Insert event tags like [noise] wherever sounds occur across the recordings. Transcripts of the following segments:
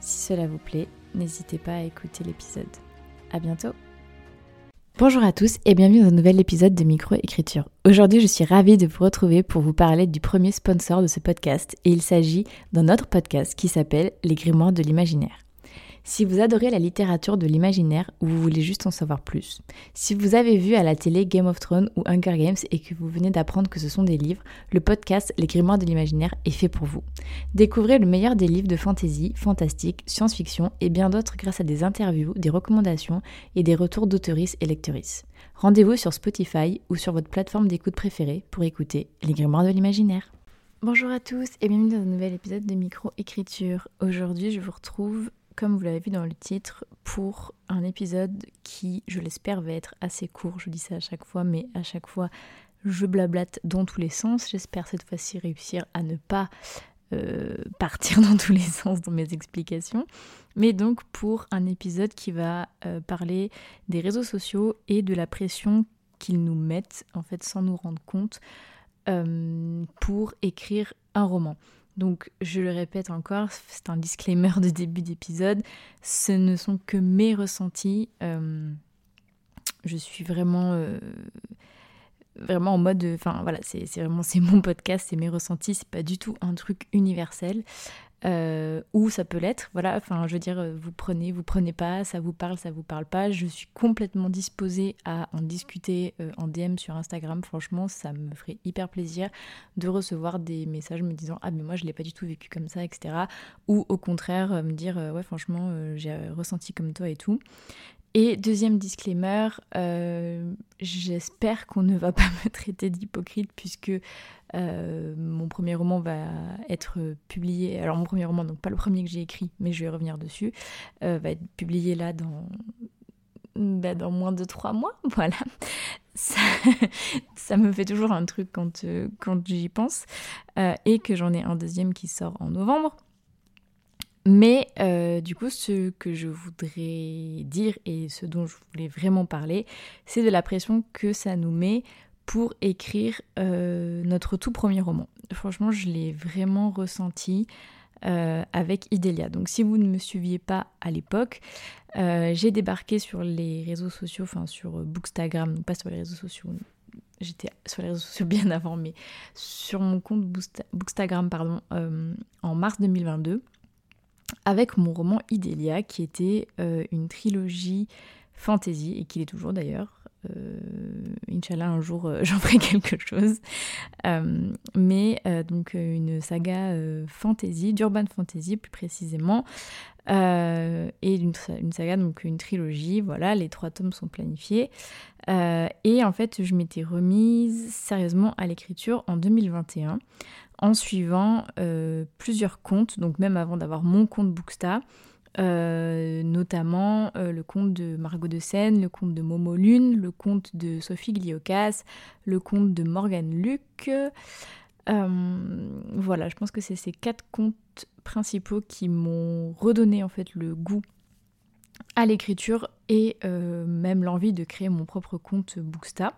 Si cela vous plaît, n'hésitez pas à écouter l'épisode. À bientôt Bonjour à tous et bienvenue dans un nouvel épisode de Microécriture. Aujourd'hui, je suis ravie de vous retrouver pour vous parler du premier sponsor de ce podcast et il s'agit d'un autre podcast qui s'appelle Les Grimoires de l'imaginaire. Si vous adorez la littérature de l'imaginaire ou vous voulez juste en savoir plus, si vous avez vu à la télé Game of Thrones ou Hunger Games et que vous venez d'apprendre que ce sont des livres, le podcast Les Grimoires de l'imaginaire est fait pour vous. Découvrez le meilleur des livres de fantasy, fantastique, science-fiction et bien d'autres grâce à des interviews, des recommandations et des retours d'auteuristes et lectrices. Rendez-vous sur Spotify ou sur votre plateforme d'écoute préférée pour écouter Les Grimoires de l'imaginaire. Bonjour à tous et bienvenue dans un nouvel épisode de Micro-écriture. Aujourd'hui, je vous retrouve comme vous l'avez vu dans le titre, pour un épisode qui, je l'espère, va être assez court. Je dis ça à chaque fois, mais à chaque fois, je blablate dans tous les sens. J'espère cette fois-ci réussir à ne pas euh, partir [laughs] dans tous les sens dans mes explications. Mais donc pour un épisode qui va euh, parler des réseaux sociaux et de la pression qu'ils nous mettent, en fait, sans nous rendre compte, euh, pour écrire un roman. Donc je le répète encore, c'est un disclaimer de début d'épisode, ce ne sont que mes ressentis. Euh, je suis vraiment, euh, vraiment en mode, enfin voilà, c'est vraiment c'est mon podcast, c'est mes ressentis, c'est pas du tout un truc universel. Euh, ou ça peut l'être, voilà, enfin je veux dire, vous prenez, vous prenez pas, ça vous parle, ça vous parle pas, je suis complètement disposée à en discuter euh, en DM sur Instagram, franchement ça me ferait hyper plaisir de recevoir des messages me disant ah mais moi je l'ai pas du tout vécu comme ça, etc. Ou au contraire euh, me dire ouais franchement j'ai ressenti comme toi et tout. Et deuxième disclaimer, euh, j'espère qu'on ne va [laughs] pas me traiter d'hypocrite puisque euh, mon premier roman va être publié, alors mon premier roman, donc pas le premier que j'ai écrit, mais je vais revenir dessus, euh, va être publié là dans, bah, dans moins de trois mois, [laughs] voilà. Ça, ça, me fait toujours un truc quand, quand j'y pense, et que j'en ai un deuxième qui sort en novembre. Mais euh, du coup, ce que je voudrais dire et ce dont je voulais vraiment parler, c'est de la pression que ça nous met pour écrire euh, notre tout premier roman. Franchement, je l'ai vraiment ressenti euh, avec Idélia. Donc si vous ne me suiviez pas à l'époque, j'ai débarqué sur les réseaux sociaux, enfin sur Bookstagram, pas sur les réseaux sociaux, j'étais sur les réseaux sociaux bien avant, mais sur mon compte Bookstagram pardon, en mars 2022 avec mon roman Idélia, qui était euh, une trilogie fantasy, et qui l'est toujours d'ailleurs. Euh, Inch'Allah, un jour, euh, [laughs] j'en ferai quelque chose. Mais donc, une saga fantasy, d'urban fantasy plus précisément. Et une, saga, donc une trilogie, voilà, les trois tomes sont planifiés. et en fait, je m'étais remise sérieusement à l'écriture en 2021 en suivant euh, plusieurs comptes, donc même avant d'avoir mon compte Booksta, euh, notamment euh, le compte de Margot de Seine, le compte de Momo Lune, le compte de Sophie Gliocas, le compte de Morgane Luc. voilà, je pense que c'est ces quatre comptes principaux qui m'ont redonné en fait le goût à l'écriture et même l'envie de créer mon propre compte Booksta.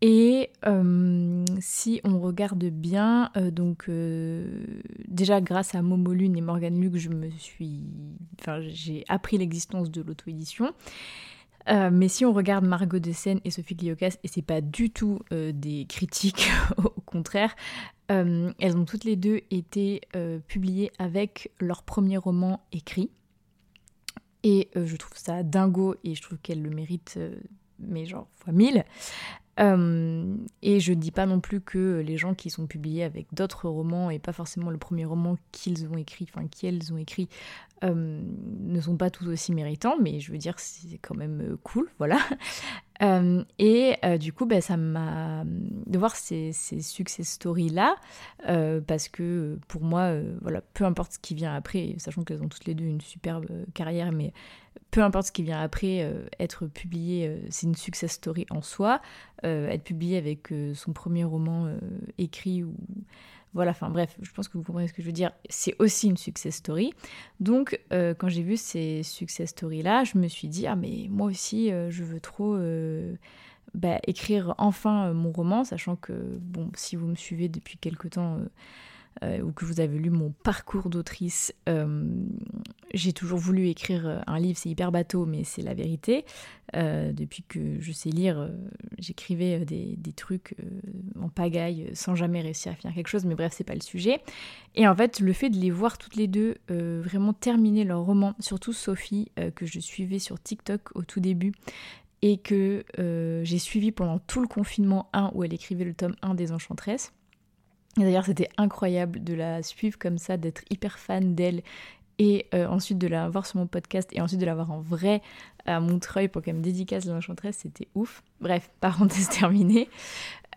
Et euh, si on regarde bien, euh, donc euh, déjà grâce à Momo Lune et Morgan Luc, je me suis, enfin j'ai appris l'existence de l'auto-édition. Mais si on regarde Margot Seine et Sophie Gliocas, et c'est pas du tout des critiques, [laughs] au contraire, elles ont toutes les deux été publiées avec leur premier roman écrit. Et je trouve ça dingo et je trouve qu'elles le méritent mais genre fois mille. Euh, et je dis pas non plus que les gens qui sont publiés avec d'autres romans et pas forcément le premier roman qu'ils ont écrit, enfin qu'elles ont écrit, euh, ne sont pas tous aussi méritants, mais je veux dire c'est quand même euh, cool, [laughs] voilà. Euh, et euh, du coup, bah, ça m'a de voir ces, ces success stories là, parce que pour moi, voilà, peu importe ce qui vient après, sachant qu'elles ont toutes les deux une superbe carrière, mais peu importe ce qui vient après, être publié, c'est une success story en soi. être publié avec son premier roman écrit ou voilà, enfin bref, je pense que vous comprenez ce que je veux dire. C'est aussi une success story. Donc, euh, quand j'ai vu ces success stories-là, je me suis dit, ah mais moi aussi, euh, je veux trop euh, bah, écrire enfin mon roman, sachant que, bon, si vous me suivez depuis quelque temps euh, ou que vous avez lu mon parcours d'autrice, euh, j'ai toujours voulu écrire euh, un livre, c'est hyper bateau, mais c'est la vérité. depuis que je sais lire, j'écrivais des, trucs en pagaille sans jamais réussir à finir quelque chose, mais bref, c'est pas le sujet. Et en fait, le fait de les voir toutes les deux vraiment terminer leur roman, surtout Sophie, que je suivais sur TikTok au tout début, et que j'ai suivi pendant tout le confinement 1 où elle écrivait le tome 1 des Enchantresses. D'ailleurs, c'était incroyable de la suivre comme ça, d'être hyper fan d'elle et euh, ensuite de la voir sur mon podcast et ensuite de la voir en vrai à Montreuil pour qu'elle me dédicace l'enchantresse, c'était ouf. Bref, [laughs] parenthèse terminée.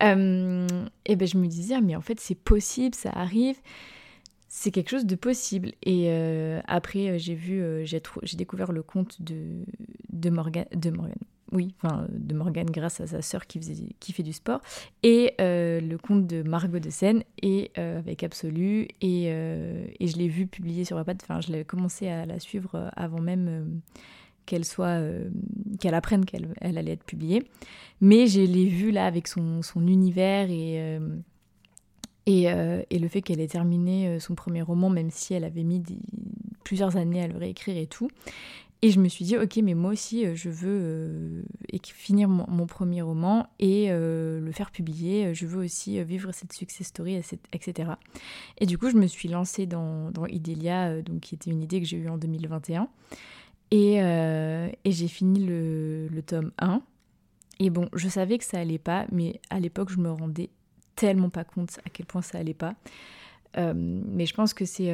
Euh, et ben je me disais, ah, mais en fait c'est possible, ça arrive, c'est quelque chose de possible. Et euh, après j'ai vu, j'ai découvert le conte de, de Morgan, de Morgan, oui, enfin de Morgane grâce à sa sœur qui, qui fait du sport, et euh, le conte de Margot de Seine, et euh, avec Absolu, et, euh, et je l'ai vu publier sur Wattpad, enfin je l'ai commencé à la suivre avant même qu'elle soit, qu'elle apprenne qu'elle elle allait être publiée, mais je l'ai vu là avec son, son univers et... Et, et, le fait qu'elle ait terminé son premier roman, même si elle avait mis plusieurs années à le réécrire et tout. Et je me suis dit, ok, mais moi aussi, euh, je veux euh, finir mon, premier roman et euh, le faire publier. Je veux aussi vivre cette success story, etc. Et du coup, je me suis lancée dans, dans Idélia, donc, qui était une idée que j'ai eue en 2021. Et, j'ai fini le, le, tome 1. Et bon, je savais que ça allait pas, mais à l'époque, je me rendais tellement pas compte à quel point ça allait pas. mais je pense que c'est...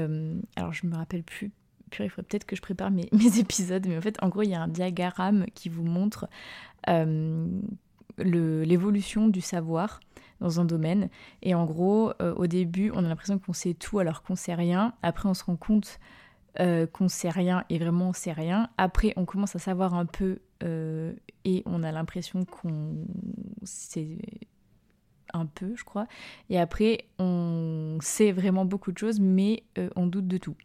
alors, je me rappelle plus il faudrait peut-être que je prépare [laughs] mes, épisodes, mais en fait, en gros, il y a un diagramme qui vous montre euh, l'évolution du savoir dans un domaine. Et en gros, euh, au début, on a l'impression qu'on sait tout alors qu'on sait rien. Après, on se rend compte euh, qu'on sait rien et vraiment on sait rien. Après, on commence à savoir un peu et on a l'impression qu'on sait un peu, je crois. Et après, on sait vraiment beaucoup de choses, mais on doute de tout.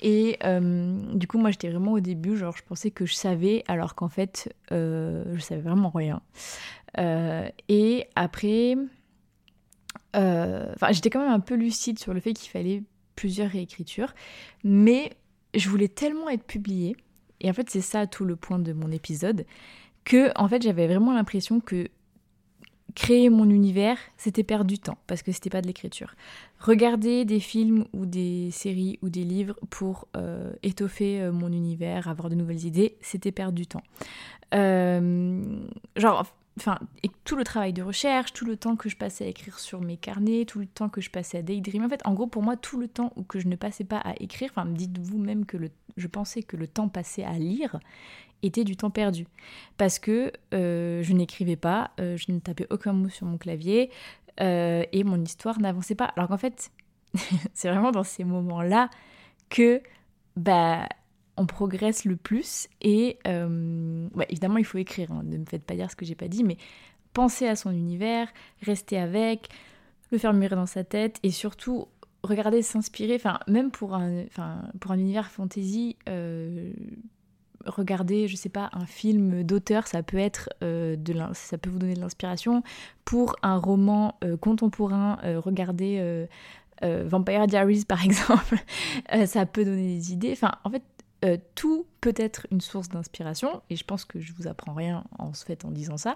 Et euh, du coup, moi, j'étais vraiment au début, genre, je pensais que je savais, alors qu'en fait, euh, je savais vraiment rien. Euh, et après, enfin, j'étais quand même un peu lucide sur le fait qu'il fallait plusieurs réécritures, mais je voulais tellement être publiée, et en fait, c'est ça tout le point de mon épisode, que en fait, j'avais vraiment l'impression que créer mon univers, c'était perdre du temps parce que c'était pas de l'écriture. Regarder des films ou des séries ou des livres pour euh, étoffer euh, mon univers, avoir de nouvelles idées, c'était perdre du temps. Euh, genre, enfin, tout le travail de recherche, tout le temps que je passais à écrire sur mes carnets, tout le temps que je passais à daydream. En fait, en gros, pour moi, tout le temps que je ne passais pas à écrire, enfin, dites-vous même que le, je pensais que le temps passé à lire était du temps perdu. Parce que euh, je n'écrivais pas, euh, je ne tapais aucun mot sur mon clavier euh, et mon histoire n'avançait pas. Alors qu'en fait, [laughs] c'est vraiment dans ces moments-là que bah, on progresse le plus. Et bah, évidemment, il faut écrire, hein. ne me faites pas dire ce que j'ai pas dit, mais penser à son univers, rester avec, le faire mûrir dans sa tête et surtout regarder, s'inspirer, enfin même pour un, pour un univers fantasy, regarder, je sais pas, un film d'auteur, ça peut être euh, de ça peut vous donner de l'inspiration. Pour un roman euh, contemporain, euh, regardez Vampire Diaries par [laughs] exemple, ça peut donner des idées. Enfin, en fait, tout peut être une source d'inspiration, et je pense que je vous apprends rien en fait en disant ça,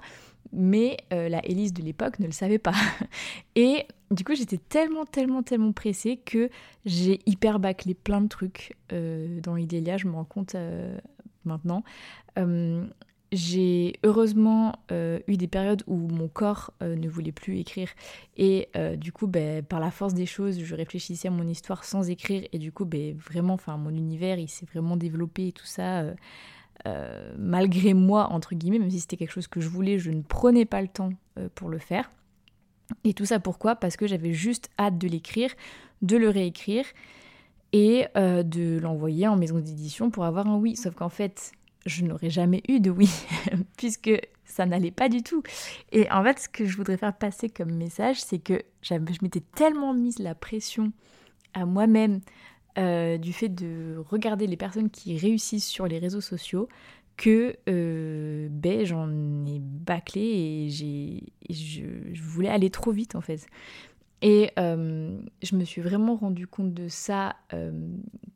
mais la Élise de l'époque ne le savait pas. [laughs] et du coup, j'étais tellement, tellement, tellement pressée que j'ai hyper bâclé plein de trucs dans Idélia. Je me rends compte maintenant. Euh, j'ai heureusement euh, eu des périodes où mon corps euh, ne voulait plus écrire et du coup ben, par la force des choses je réfléchissais à mon histoire sans écrire et du coup ben, vraiment mon univers il s'est vraiment développé et tout ça malgré moi, entre guillemets, même si c'était quelque chose que je voulais, je ne prenais pas le temps pour le faire. Et tout ça pourquoi? Parce que j'avais juste hâte de l'écrire, de le réécrire et de l'envoyer en maison d'édition pour avoir un oui. Sauf qu'en fait, je n'aurais jamais eu de oui, [laughs] puisque ça n'allait pas du tout. Et en fait, ce que je voudrais faire passer comme message, c'est que je m'étais tellement mise la pression à moi-même euh, du fait de regarder les personnes qui réussissent sur les réseaux sociaux que euh, ben, j'en ai bâclé et, je, voulais aller trop vite en fait. Et euh, je me suis vraiment rendu compte de ça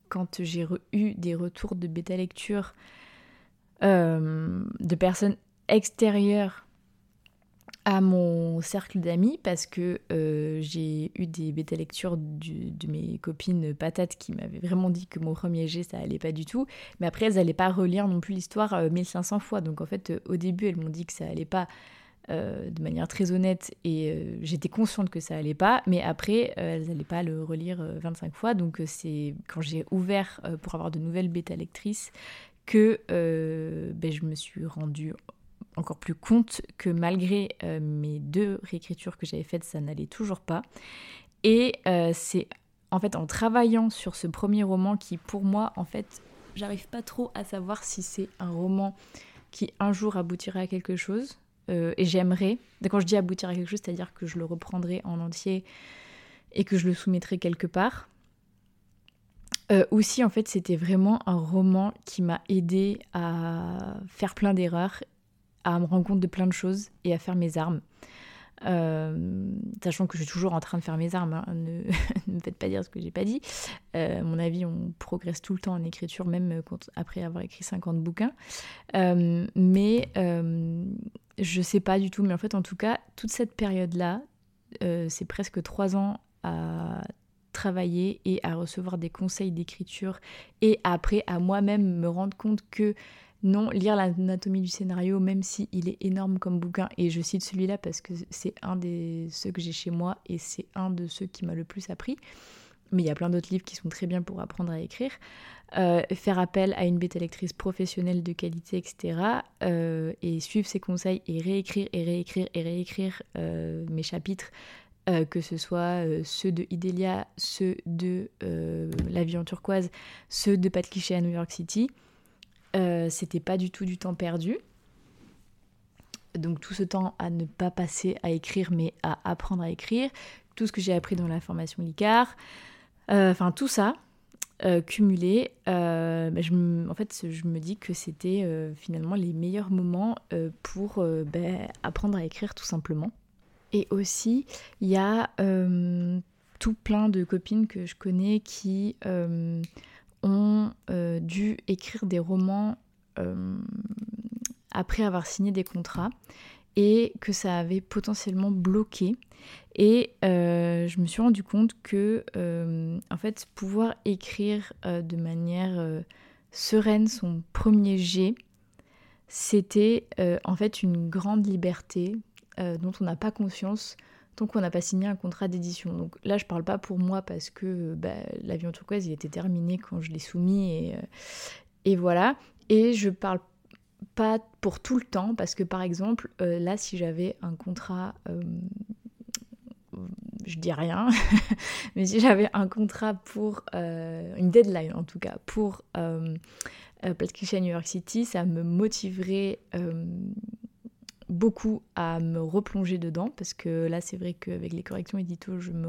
quand j'ai eu des retours de bêta lecture de personnes extérieures à mon cercle d'amis parce que euh, j'ai eu des bêta lectures de mes copines patates qui m'avaient vraiment dit que mon premier jet ça allait pas du tout. Mais après elles n'allaient pas relire non plus l'histoire 1500 euh, fois. Donc en fait euh, au début elles m'ont dit que ça allait pas de manière très honnête et j'étais consciente que ça allait pas. Mais après elles n'allaient pas le relire 25 fois. Donc c'est quand j'ai ouvert pour avoir de nouvelles bêta lectrices que ben, je me suis rendue encore plus compte que malgré euh, mes deux réécritures que j'avais faites, ça n'allait toujours pas. Et euh, c'est en fait en travaillant sur ce premier roman qui pour moi en fait j'arrive pas trop à savoir si c'est un roman qui un jour aboutira à quelque chose euh, et j'aimerais quand je dis aboutir à quelque chose c'est à dire que je le reprendrai en entier et que je le soumettrai quelque part aussi en fait c'était vraiment un roman qui m'a aidé à faire plein d'erreurs à me rendre compte de plein de choses et à faire mes armes. Euh, sachant que je suis toujours en train de faire mes armes, hein. ne, [laughs] me faites pas dire ce que j'ai pas dit. Euh, à mon avis, on progresse tout le temps en écriture, même après avoir écrit 50 bouquins. Euh, mais je sais pas du tout, mais en fait, en tout cas, toute cette période-là, c'est presque trois ans à travailler et à recevoir des conseils d'écriture et après à moi-même me rendre compte que non, lire l'anatomie du scénario, même si il est énorme comme bouquin, et je cite celui-là parce que c'est un des ceux que j'ai chez moi et c'est un de ceux qui m'a le plus appris. Mais il y a plein d'autres livres qui sont très bien pour apprendre à écrire. Euh, faire appel à une bêta lectrice professionnelle de qualité, etc. Euh, et suivre ses conseils et réécrire et réécrire et réécrire euh, mes chapitres, que ce soit ceux de Idélia, ceux de La vie en turquoise, ceux de Pat Cliché à New York City. Euh, c'était pas du tout du temps perdu. Donc tout ce temps à ne pas passer à écrire, mais à apprendre à écrire. Tout ce que j'ai appris dans la formation LICAR. Euh, enfin tout ça, euh, cumulé, bah, en fait, je me dis que c'était finalement les meilleurs moments pour bah, apprendre à écrire tout simplement. Et aussi, il y a tout plein de copines que je connais qui ont euh, dû écrire des romans euh, après avoir signé des contrats et que ça avait potentiellement bloqué. Et euh, je me suis rendu compte que, en fait, pouvoir écrire de manière sereine son premier jet, c'était en fait une grande liberté dont on n'a pas conscience tant qu'on n'a pas signé un contrat d'édition. Donc là, je parle pas pour moi parce que bah, l'avion turquoise, il était terminé quand je l'ai soumis et, euh, voilà. Et je parle pas pour tout le temps parce que par exemple, euh, là, si j'avais un contrat, euh, je dis rien, [laughs] mais si j'avais un contrat pour une deadline en tout cas pour euh, New York City, ça me motiverait beaucoup à me replonger dedans parce que là c'est vrai qu'avec les corrections édito je me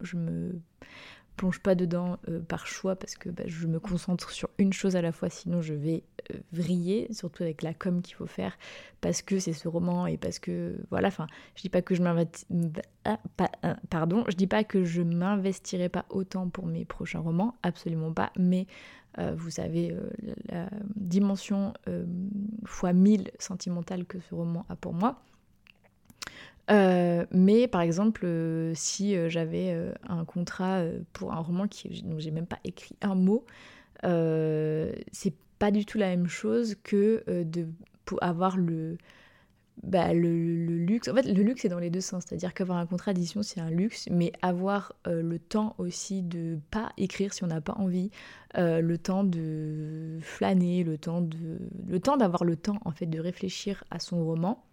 je me plonge pas dedans euh, par choix parce que bah, je me concentre sur une chose à la fois sinon je vais euh, vriller surtout avec la com qu'il faut faire parce que c'est ce roman et parce que voilà enfin je dis pas que je ah, euh, pardon je dis pas que je m'investirai pas autant pour mes prochains romans absolument pas mais vous savez, la, dimension fois 1000 sentimentale que ce roman a pour moi. mais par exemple, si j'avais un contrat pour un roman qui, dont j'ai même pas écrit un mot, c'est pas du tout la même chose que de pour avoir le, bah, le, luxe. En fait, le luxe est dans les deux sens. C'est-à-dire qu'avoir un contrat d'édition, c'est un luxe, mais avoir euh, le temps aussi de pas écrire si on n'a pas envie, euh, le temps de flâner, le temps de, le temps d'avoir le temps en fait de réfléchir à son roman,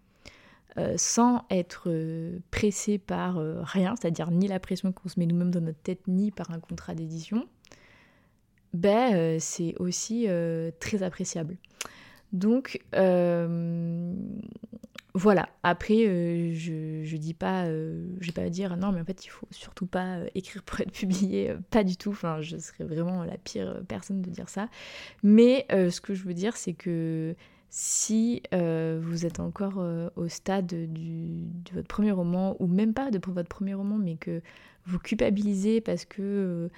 euh, sans être pressé par rien, c'est-à-dire ni la pression qu'on se met nous-mêmes dans notre tête, ni par un contrat d'édition, ben c'est aussi très appréciable. Donc voilà, après, je, je dis pas, je vais pas dire non, mais en fait, il faut surtout pas écrire pour être [laughs] publié, pas du tout. Enfin, je serais vraiment la pire personne de dire ça. Mais ce que je veux dire, c'est que si euh, vous êtes encore euh, au stade de votre premier roman, ou même pas de votre premier roman, mais que vous culpabilisez parce que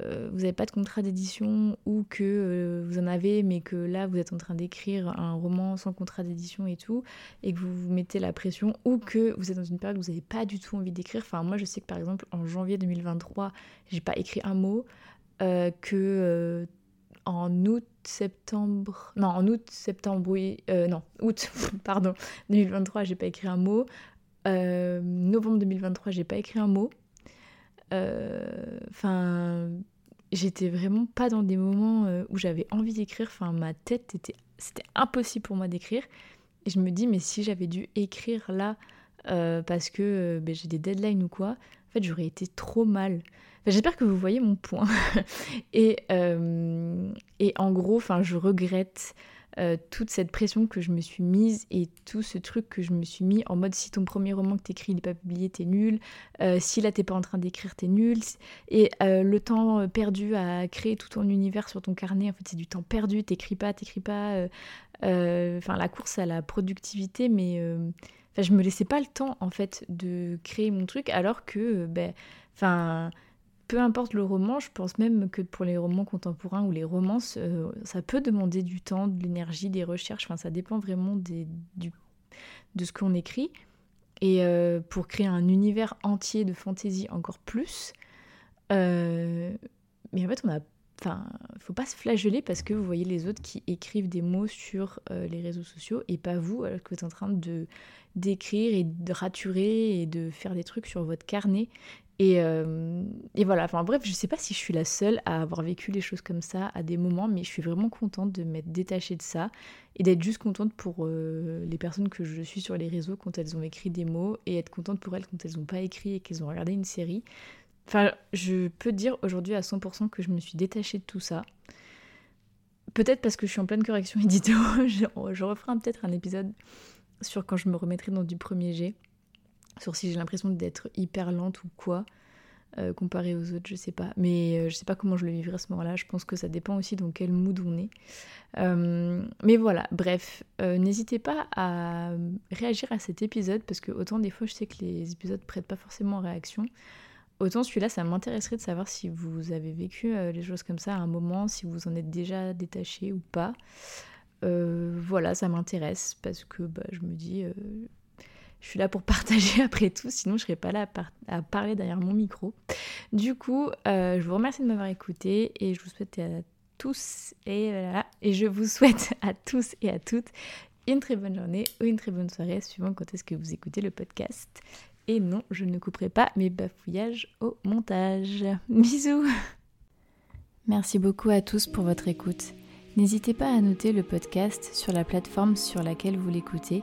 euh, vous n'avez pas de contrat d'édition, ou que vous en avez, mais que là vous êtes en train d'écrire un roman sans contrat d'édition et tout, et que vous vous mettez la pression, ou que vous êtes dans une période où vous n'avez pas du tout envie d'écrire. Enfin, moi je sais que par exemple en janvier 2023, j'ai pas écrit un mot, que en août, septembre. Non, en août, septembre, oui. Euh, non, août, [laughs] pardon, 2023, j'ai pas écrit un mot. Euh, novembre 2023, j'ai pas écrit un mot. Euh, enfin, j'étais vraiment pas dans des moments où j'avais envie d'écrire. Enfin, ma tête était. C'était impossible pour moi d'écrire. Et je me dis, mais si j'avais dû écrire là parce que ben, j'ai des deadlines ou quoi, en fait, j'aurais été trop mal. J'espère que vous voyez mon point. [laughs] et, euh, et en gros, enfin, je regrette euh, toute cette pression que je me suis mise et tout ce truc que je me suis mis en mode si ton premier roman que t'écris n'est pas publié, t'es nul. Euh, si là t'es pas en train d'écrire, t'es nul. Et le temps perdu à créer tout ton univers sur ton carnet, en fait, c'est du temps perdu. T'écris pas, t'écris pas. Enfin, la course à la productivité, mais je me laissais pas le temps en fait de créer mon truc, alors que, ben, enfin peu importe le roman, je pense même que pour les romans contemporains ou les romances, euh, ça peut demander du temps, de l'énergie, des recherches, enfin ça dépend vraiment de ce qu'on écrit. Et euh, pour créer un univers entier de fantaisie encore plus, euh, mais en fait on a... Enfin, faut pas se flageller parce que vous voyez les autres qui écrivent des mots sur les réseaux sociaux et pas vous, alors que vous êtes en train de d'écrire et de raturer et de faire des trucs sur votre carnet euh, et, voilà, enfin bref, je sais pas si je suis la seule à avoir vécu les choses comme ça à des moments, mais je suis vraiment contente de m'être détachée de ça et d'être juste contente pour euh, les personnes que je suis sur les réseaux quand elles ont écrit des mots et être contente pour elles quand elles n'ont pas écrit et qu'elles ont regardé une série. Enfin, je peux dire aujourd'hui à 100% que je me suis détachée de tout ça. Peut-être parce que je suis en pleine correction [laughs] édito, je, je referai peut-être un épisode sur quand je me remettrai dans du premier jet sur si j'ai l'impression d'être hyper lente ou quoi, euh, comparé aux autres, je sais pas. Mais euh, je sais pas comment je le vivrai à ce moment-là. Je pense que ça dépend aussi dans quel mood on est. Euh, mais voilà, bref, n'hésitez pas à réagir à cet épisode parce que autant des fois je sais que les épisodes prêtent pas forcément réaction. Autant celui-là, ça m'intéresserait de savoir si vous avez vécu les choses comme ça à un moment, si vous en êtes déjà détaché ou pas. voilà, ça m'intéresse parce que bah, je me dis, je suis là pour [laughs] partager après tout, sinon je serais pas là à, parler derrière mon micro. Du coup, euh, je vous remercie de m'avoir écouté et je vous souhaite à tous et voilà, et je vous souhaite à tous et à toutes une très bonne journée ou une très bonne soirée, suivant quand est-ce que vous écoutez le podcast. Et non, je ne couperai pas mes bafouillages au montage. [laughs] Bisous Merci beaucoup à tous pour votre écoute. N'hésitez pas à noter le podcast sur la plateforme sur laquelle vous l'écoutez